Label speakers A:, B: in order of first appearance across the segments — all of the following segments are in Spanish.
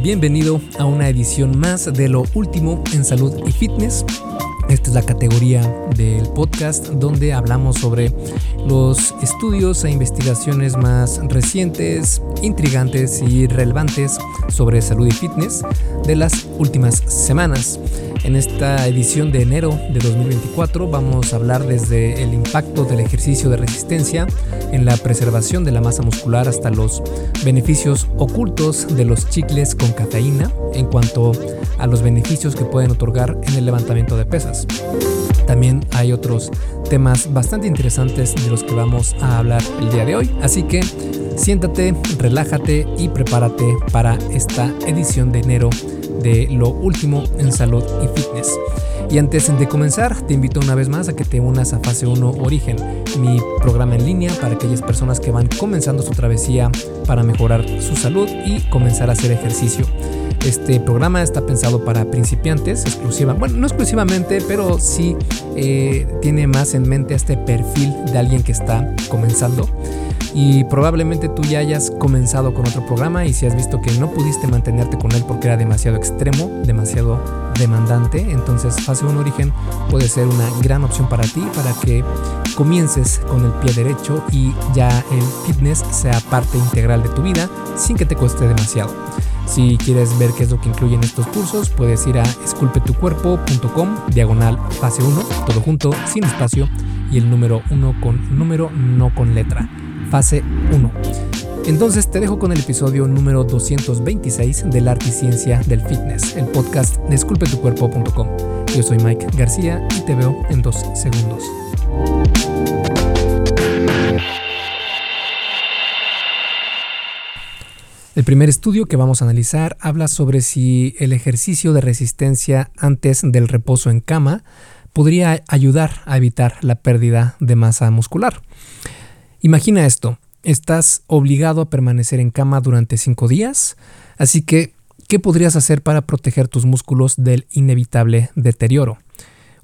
A: Bienvenido a una edición más de lo último en salud y fitness. Esta es la categoría del podcast donde hablamos sobre los estudios e investigaciones más recientes, intrigantes y relevantes sobre salud y fitness de las últimas semanas. En esta edición de enero de 2024 vamos a hablar desde el impacto del ejercicio de resistencia en la preservación de la masa muscular hasta los beneficios ocultos de los chicles con cafeína en cuanto a los beneficios que pueden otorgar en el levantamiento de pesas. También hay otros temas bastante interesantes de los que vamos a hablar el día de hoy, así que siéntate, relájate y prepárate para esta edición de enero de lo último en salud y fitness. Y antes de comenzar, te invito una vez más a que te unas a Fase 1 Origen, mi programa en línea para aquellas personas que van comenzando su travesía para mejorar su salud y comenzar a hacer ejercicio. Este programa está pensado para principiantes, exclusiva, bueno, no exclusivamente, pero sí eh, tiene más en mente este perfil de alguien que está comenzando y probablemente tú ya hayas comenzado con otro programa y si has visto que no pudiste mantenerte con él porque era demasiado extremo, demasiado demandante, entonces fase 1 origen puede ser una gran opción para ti para que comiences con el pie derecho y ya el fitness sea parte integral de tu vida sin que te cueste demasiado. Si quieres ver qué es lo que incluyen estos cursos, puedes ir a esculpetucuerpo.com, diagonal fase 1, todo junto, sin espacio, y el número 1 con número, no con letra fase 1. Entonces te dejo con el episodio número 226 del Arte y Ciencia del Fitness, el podcast desculpetucuerpo.com. Yo soy Mike García y te veo en dos segundos. El primer estudio que vamos a analizar habla sobre si el ejercicio de resistencia antes del reposo en cama podría ayudar a evitar la pérdida de masa muscular. Imagina esto, estás obligado a permanecer en cama durante cinco días, así que, ¿qué podrías hacer para proteger tus músculos del inevitable deterioro?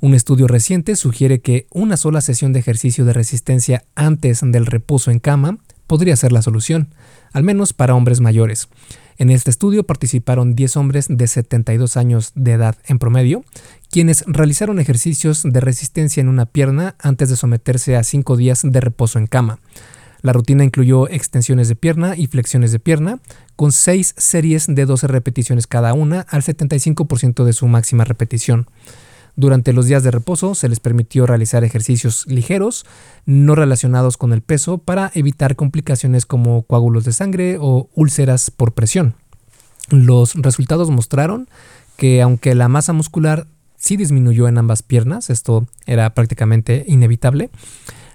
A: Un estudio reciente sugiere que una sola sesión de ejercicio de resistencia antes del reposo en cama podría ser la solución, al menos para hombres mayores. En este estudio participaron 10 hombres de 72 años de edad en promedio, quienes realizaron ejercicios de resistencia en una pierna antes de someterse a 5 días de reposo en cama. La rutina incluyó extensiones de pierna y flexiones de pierna, con 6 series de 12 repeticiones cada una al 75% de su máxima repetición. Durante los días de reposo se les permitió realizar ejercicios ligeros, no relacionados con el peso, para evitar complicaciones como coágulos de sangre o úlceras por presión. Los resultados mostraron que aunque la masa muscular sí disminuyó en ambas piernas, esto era prácticamente inevitable.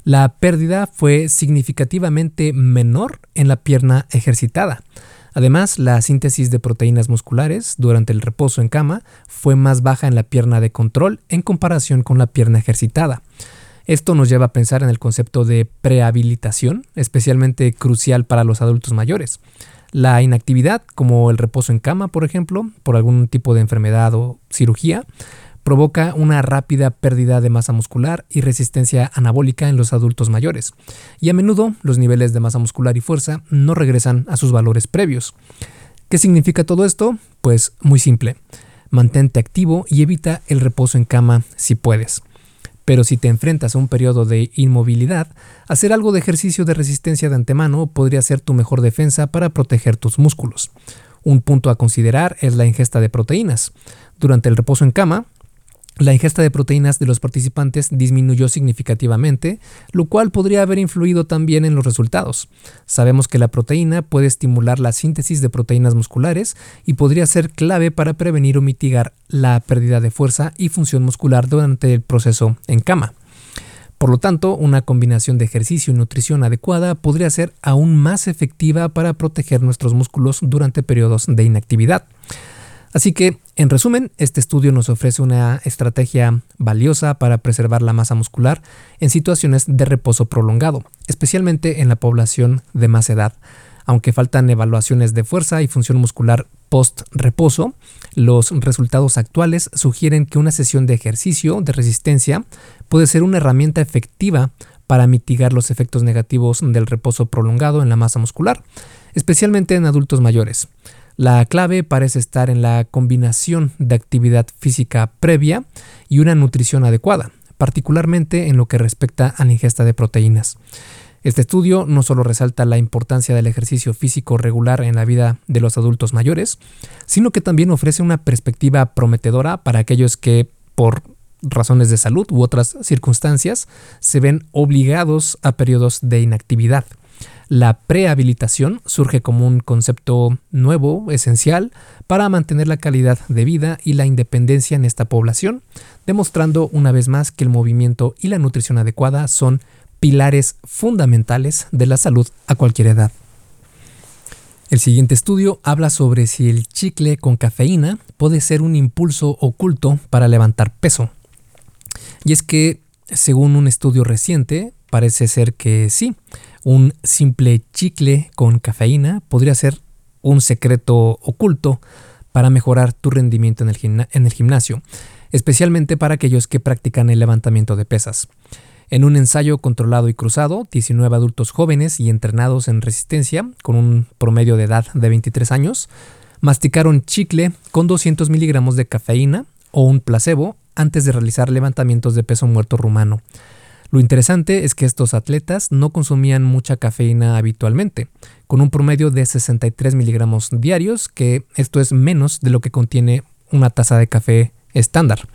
A: La pérdida fue significativamente menor en la pierna ejercitada. Además, la síntesis de proteínas musculares durante el reposo en cama fue más baja en la pierna de control en comparación con la pierna ejercitada. Esto nos lleva a pensar en el concepto de prehabilitación, especialmente crucial para los adultos mayores. La inactividad, como el reposo en cama, por ejemplo, por algún tipo de enfermedad o cirugía, provoca una rápida pérdida de masa muscular y resistencia anabólica en los adultos mayores, y a menudo los niveles de masa muscular y fuerza no regresan a sus valores previos. ¿Qué significa todo esto? Pues muy simple, mantente activo y evita el reposo en cama si puedes. Pero si te enfrentas a un periodo de inmovilidad, hacer algo de ejercicio de resistencia de antemano podría ser tu mejor defensa para proteger tus músculos. Un punto a considerar es la ingesta de proteínas. Durante el reposo en cama, la ingesta de proteínas de los participantes disminuyó significativamente, lo cual podría haber influido también en los resultados. Sabemos que la proteína puede estimular la síntesis de proteínas musculares y podría ser clave para prevenir o mitigar la pérdida de fuerza y función muscular durante el proceso en cama. Por lo tanto, una combinación de ejercicio y nutrición adecuada podría ser aún más efectiva para proteger nuestros músculos durante periodos de inactividad. Así que, en resumen, este estudio nos ofrece una estrategia valiosa para preservar la masa muscular en situaciones de reposo prolongado, especialmente en la población de más edad. Aunque faltan evaluaciones de fuerza y función muscular post-reposo, los resultados actuales sugieren que una sesión de ejercicio de resistencia puede ser una herramienta efectiva para mitigar los efectos negativos del reposo prolongado en la masa muscular, especialmente en adultos mayores. La clave parece estar en la combinación de actividad física previa y una nutrición adecuada, particularmente en lo que respecta a la ingesta de proteínas. Este estudio no solo resalta la importancia del ejercicio físico regular en la vida de los adultos mayores, sino que también ofrece una perspectiva prometedora para aquellos que, por razones de salud u otras circunstancias, se ven obligados a periodos de inactividad. La prehabilitación surge como un concepto nuevo, esencial, para mantener la calidad de vida y la independencia en esta población, demostrando una vez más que el movimiento y la nutrición adecuada son pilares fundamentales de la salud a cualquier edad. El siguiente estudio habla sobre si el chicle con cafeína puede ser un impulso oculto para levantar peso. Y es que, según un estudio reciente, parece ser que sí, un simple chicle con cafeína podría ser un secreto oculto para mejorar tu rendimiento en el, gimnasio, especialmente para aquellos que practican el levantamiento de pesas. En un ensayo controlado y cruzado, 19 adultos jóvenes y entrenados en resistencia, con un promedio de edad de 23 años, masticaron chicle con 200 miligramos de cafeína o un placebo antes de realizar levantamientos de peso muerto rumano. Lo interesante es que estos atletas no consumían mucha cafeína habitualmente, con un promedio de 63 miligramos diarios, que esto es menos de lo que contiene una taza de café estándar.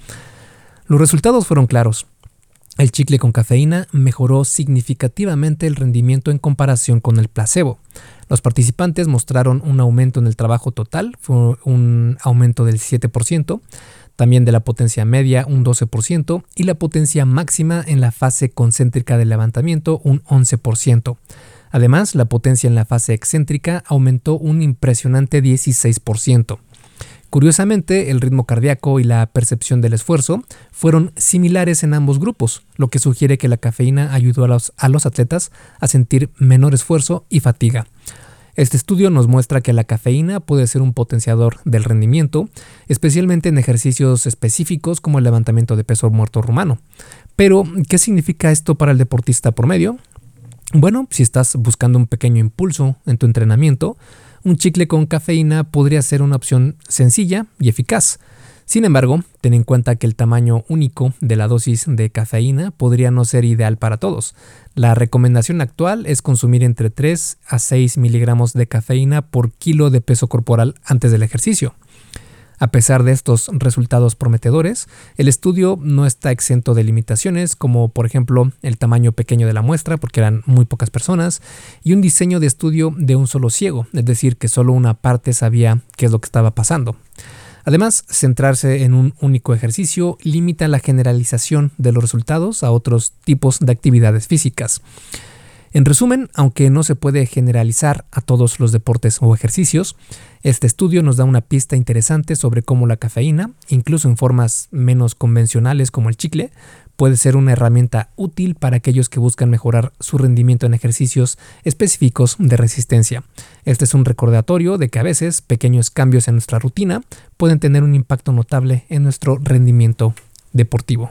A: Los resultados fueron claros. El chicle con cafeína mejoró significativamente el rendimiento en comparación con el placebo. Los participantes mostraron un aumento en el trabajo total, fue un aumento del 7%, también de la potencia media un 12% y la potencia máxima en la fase concéntrica del levantamiento un 11%. Además, la potencia en la fase excéntrica aumentó un impresionante 16%. Curiosamente, el ritmo cardíaco y la percepción del esfuerzo fueron similares en ambos grupos, lo que sugiere que la cafeína ayudó a los, a los atletas a sentir menor esfuerzo y fatiga. Este estudio nos muestra que la cafeína puede ser un potenciador del rendimiento, especialmente en ejercicios específicos como el levantamiento de peso muerto rumano. Pero, ¿qué significa esto para el deportista promedio? Bueno, si estás buscando un pequeño impulso en tu entrenamiento, un chicle con cafeína podría ser una opción sencilla y eficaz. Sin embargo, ten en cuenta que el tamaño único de la dosis de cafeína podría no ser ideal para todos. La recomendación actual es consumir entre 3 a 6 miligramos de cafeína por kilo de peso corporal antes del ejercicio. A pesar de estos resultados prometedores, el estudio no está exento de limitaciones, como por ejemplo el tamaño pequeño de la muestra, porque eran muy pocas personas, y un diseño de estudio de un solo ciego, es decir, que solo una parte sabía qué es lo que estaba pasando. Además, centrarse en un único ejercicio limita la generalización de los resultados a otros tipos de actividades físicas. En resumen, aunque no se puede generalizar a todos los deportes o ejercicios, este estudio nos da una pista interesante sobre cómo la cafeína, incluso en formas menos convencionales como el chicle, puede ser una herramienta útil para aquellos que buscan mejorar su rendimiento en ejercicios específicos de resistencia. Este es un recordatorio de que a veces pequeños cambios en nuestra rutina pueden tener un impacto notable en nuestro rendimiento deportivo.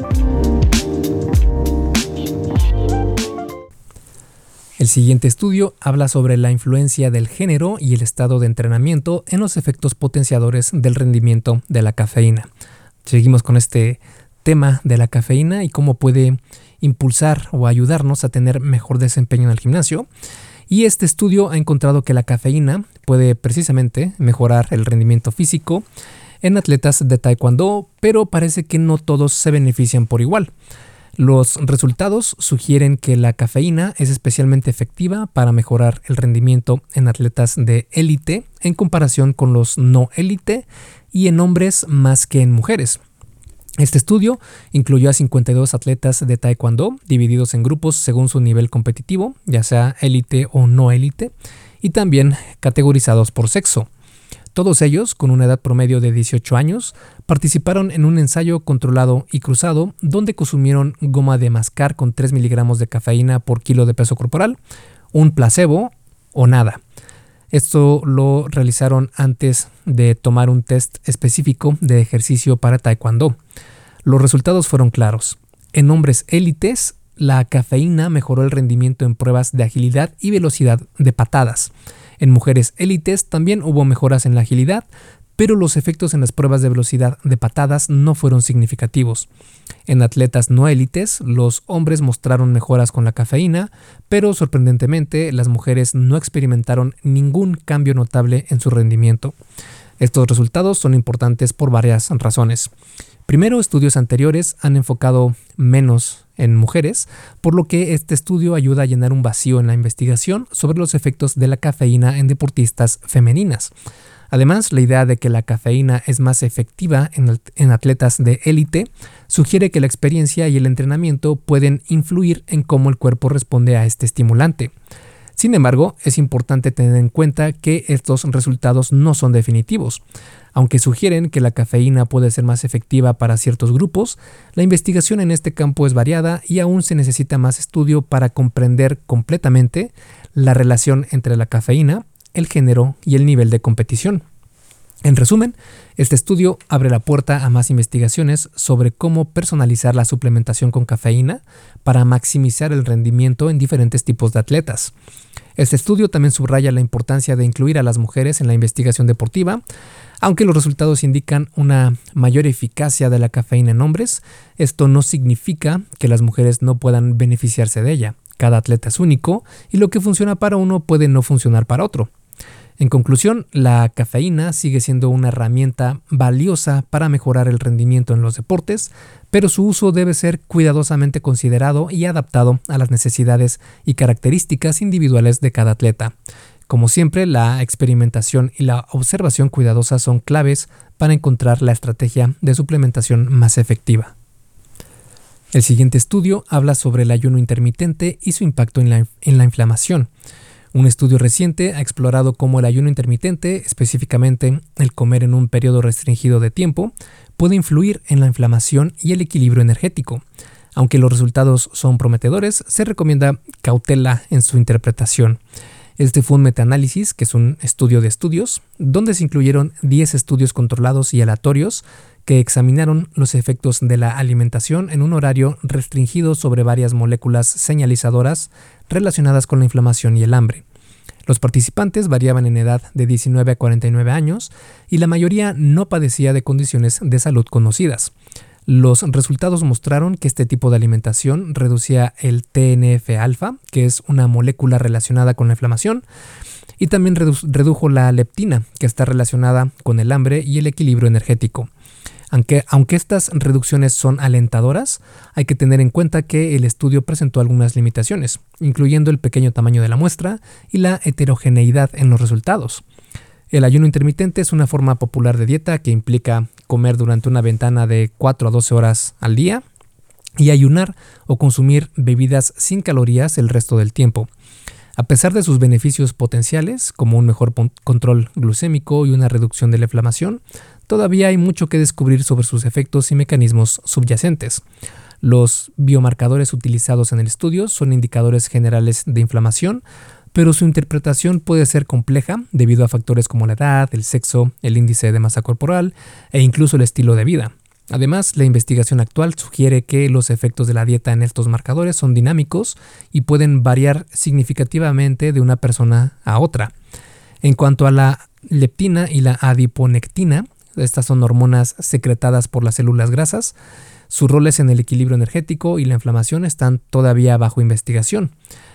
A: El siguiente estudio habla sobre la influencia del género y el estado de entrenamiento en los efectos potenciadores del rendimiento de la cafeína. Seguimos con este tema de la cafeína y cómo puede impulsar o ayudarnos a tener mejor desempeño en el gimnasio. Y este estudio ha encontrado que la cafeína puede precisamente mejorar el rendimiento físico en atletas de taekwondo, pero parece que no todos se benefician por igual. Los resultados sugieren que la cafeína es especialmente efectiva para mejorar el rendimiento en atletas de élite en comparación con los no élite y en hombres más que en mujeres. Este estudio incluyó a 52 atletas de Taekwondo, divididos en grupos según su nivel competitivo, ya sea élite o no élite, y también categorizados por sexo. Todos ellos, con una edad promedio de 18 años, participaron en un ensayo controlado y cruzado donde consumieron goma de mascar con 3 miligramos de cafeína por kilo de peso corporal, un placebo o nada. Esto lo realizaron antes de tomar un test específico de ejercicio para Taekwondo. Los resultados fueron claros. En hombres élites, la cafeína mejoró el rendimiento en pruebas de agilidad y velocidad de patadas. En mujeres élites también hubo mejoras en la agilidad, pero los efectos en las pruebas de velocidad de patadas no fueron significativos. En atletas no élites, los hombres mostraron mejoras con la cafeína, pero sorprendentemente las mujeres no experimentaron ningún cambio notable en su rendimiento. Estos resultados son importantes por varias razones. Primero, estudios anteriores han enfocado menos en mujeres, por lo que este estudio ayuda a llenar un vacío en la investigación sobre los efectos de la cafeína en deportistas femeninas. Además, la idea de que la cafeína es más efectiva en, atletas de élite sugiere que la experiencia y el entrenamiento pueden influir en cómo el cuerpo responde a este estimulante. Sin embargo, es importante tener en cuenta que estos resultados no son definitivos. Aunque sugieren que la cafeína puede ser más efectiva para ciertos grupos, la investigación en este campo es variada y aún se necesita más estudio para comprender completamente la relación entre la cafeína, el género y el nivel de competición. En resumen, este estudio abre la puerta a más investigaciones sobre cómo personalizar la suplementación con cafeína para maximizar el rendimiento en diferentes tipos de atletas. Este estudio también subraya la importancia de incluir a las mujeres en la investigación deportiva, aunque los resultados indican una mayor eficacia de la cafeína en hombres, esto no significa que las mujeres no puedan beneficiarse de ella. Cada atleta es único y lo que funciona para uno puede no funcionar para otro. En conclusión, la cafeína sigue siendo una herramienta valiosa para mejorar el rendimiento en los deportes, pero su uso debe ser cuidadosamente considerado y adaptado a las necesidades y características individuales de cada atleta. Como siempre, la experimentación y la observación cuidadosa son claves para encontrar la estrategia de suplementación más efectiva. El siguiente estudio habla sobre el ayuno intermitente y su impacto en la, en la inflamación. Un estudio reciente ha explorado cómo el ayuno intermitente, específicamente el comer en un periodo restringido de tiempo, puede influir en la inflamación y el equilibrio energético. Aunque los resultados son prometedores, se recomienda cautela en su interpretación. Este fue un metaanálisis, que es un estudio de estudios, donde se incluyeron 10 estudios controlados y aleatorios que examinaron los efectos de la alimentación en un horario restringido sobre varias moléculas señalizadoras relacionadas con la inflamación y el hambre. Los participantes variaban en edad de 19 a 49 años y la mayoría no padecía de condiciones de salud conocidas. Los resultados mostraron que este tipo de alimentación reducía el TNF-alfa, que es una molécula relacionada con la inflamación, y también redujo la leptina, que está relacionada con el hambre y el equilibrio energético. Aunque, estas reducciones son alentadoras, hay que tener en cuenta que el estudio presentó algunas limitaciones, incluyendo el pequeño tamaño de la muestra y la heterogeneidad en los resultados. El ayuno intermitente es una forma popular de dieta que implica comer durante una ventana de 4 a 12 horas al día y ayunar o consumir bebidas sin calorías el resto del tiempo. A pesar de sus beneficios potenciales, como un mejor control glucémico y una reducción de la inflamación, todavía hay mucho que descubrir sobre sus efectos y mecanismos subyacentes. Los biomarcadores utilizados en el estudio son indicadores generales de inflamación, pero su interpretación puede ser compleja debido a factores como la edad, el sexo, el índice de masa corporal e incluso el estilo de vida. Además, la investigación actual sugiere que los efectos de la dieta en estos marcadores son dinámicos y pueden variar significativamente de una persona a otra. En cuanto a la leptina y la adiponectina, estas son hormonas secretadas por las células grasas, sus roles en el equilibrio energético y la inflamación están todavía bajo investigación.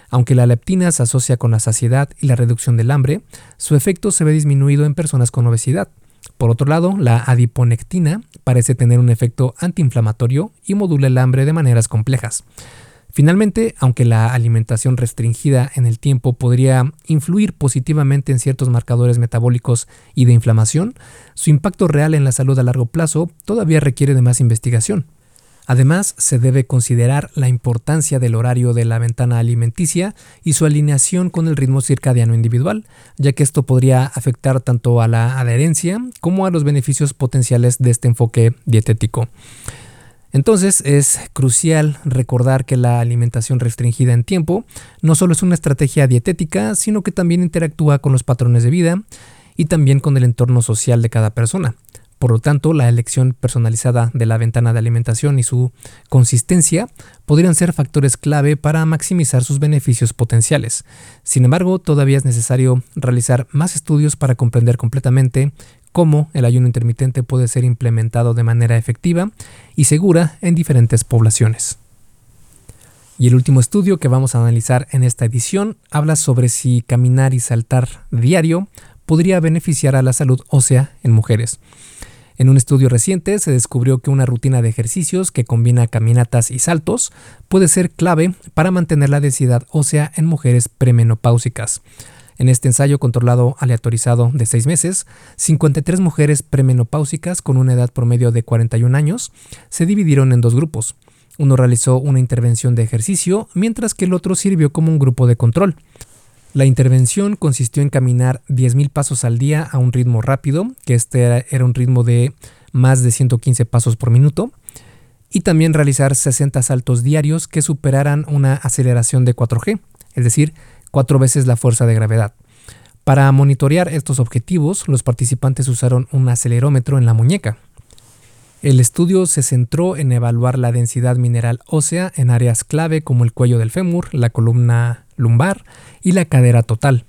A: Aunque la leptina se asocia con la saciedad y la reducción del hambre, su efecto se ve disminuido en personas con obesidad. Por otro lado, la adiponectina parece tener un efecto antiinflamatorio y modula el hambre de maneras complejas. Finalmente, aunque la alimentación restringida en el tiempo podría influir positivamente en ciertos marcadores metabólicos y de inflamación, su impacto real en la salud a largo plazo todavía requiere de más investigación. Además, se debe considerar la importancia del horario de la ventana alimenticia y su alineación con el ritmo circadiano individual, ya que esto podría afectar tanto a la adherencia como a los beneficios potenciales de este enfoque dietético. Entonces es crucial recordar que la alimentación restringida en tiempo no solo es una estrategia dietética, sino que también interactúa con los patrones de vida y también con el entorno social de cada persona. Por lo tanto, la elección personalizada de la ventana de alimentación y su consistencia podrían ser factores clave para maximizar sus beneficios potenciales. Sin embargo, todavía es necesario realizar más estudios para comprender completamente cómo el ayuno intermitente puede ser implementado de manera efectiva y segura en diferentes poblaciones. Y el último estudio que vamos a analizar en esta edición habla sobre si caminar y saltar diario podría beneficiar a la salud ósea en mujeres. En un estudio reciente se descubrió que una rutina de ejercicios que combina caminatas y saltos puede ser clave para mantener la densidad ósea en mujeres premenopáusicas. En este ensayo controlado aleatorizado de seis meses, 53 mujeres premenopáusicas con una edad promedio de 41 años se dividieron en dos grupos. Uno realizó una intervención de ejercicio, mientras que el otro sirvió como un grupo de control. La intervención consistió en caminar 10.000 pasos al día a un ritmo rápido, que este era, un ritmo de más de 115 pasos por minuto, y también realizar 60 saltos diarios que superaran una aceleración de 4G, es decir, cuatro veces la fuerza de gravedad. Para monitorear estos objetivos, los participantes usaron un acelerómetro en la muñeca. El estudio se centró en evaluar la densidad mineral ósea en áreas clave como el cuello del fémur, la columna lumbar y la cadera total,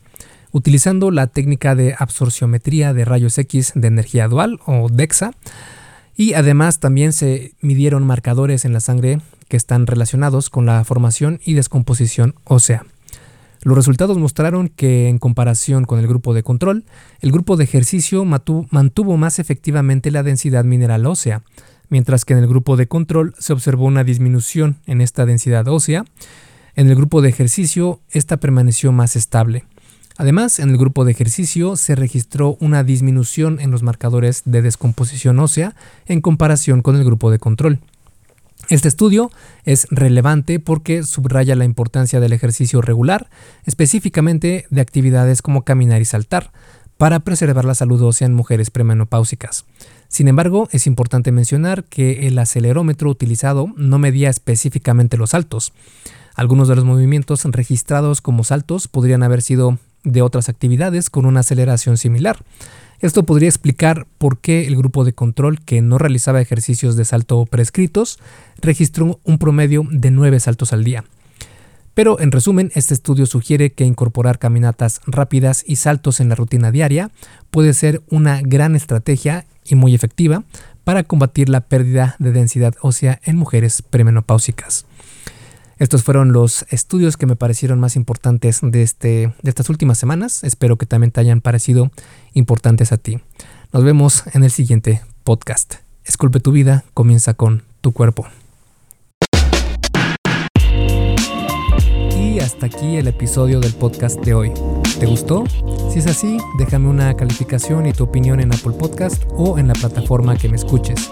A: utilizando la técnica de absorciometría de rayos X de energía dual o DEXA, y además también se midieron marcadores en la sangre que están relacionados con la formación y descomposición ósea. Los resultados mostraron que en comparación con el grupo de control, el grupo de ejercicio mantuvo más efectivamente la densidad mineral ósea, mientras que en el grupo de control se observó una disminución en esta densidad ósea. En el grupo de ejercicio, esta permaneció más estable. Además, en el grupo de ejercicio se registró una disminución en los marcadores de descomposición ósea en comparación con el grupo de control. Este estudio es relevante porque subraya la importancia del ejercicio regular, específicamente de actividades como caminar y saltar, para preservar la salud ósea en mujeres premenopáusicas. Sin embargo, es importante mencionar que el acelerómetro utilizado no medía específicamente los saltos. Algunos de los movimientos registrados como saltos podrían haber sido de otras actividades con una aceleración similar. Esto podría explicar por qué el grupo de control que no realizaba ejercicios de salto prescritos registró un promedio de 9 saltos al día. Pero en resumen, este estudio sugiere que incorporar caminatas rápidas y saltos en la rutina diaria puede ser una gran estrategia y muy efectiva para combatir la pérdida de densidad ósea en mujeres premenopáusicas. Estos fueron los estudios que me parecieron más importantes de, este, de estas últimas semanas. Espero que también te hayan parecido importantes a ti. Nos vemos en el siguiente podcast. Esculpe tu vida, comienza con tu cuerpo. Y hasta aquí el episodio del podcast de hoy. ¿Te gustó? Si es así, déjame una calificación y tu opinión en Apple Podcast o en la plataforma que me escuches.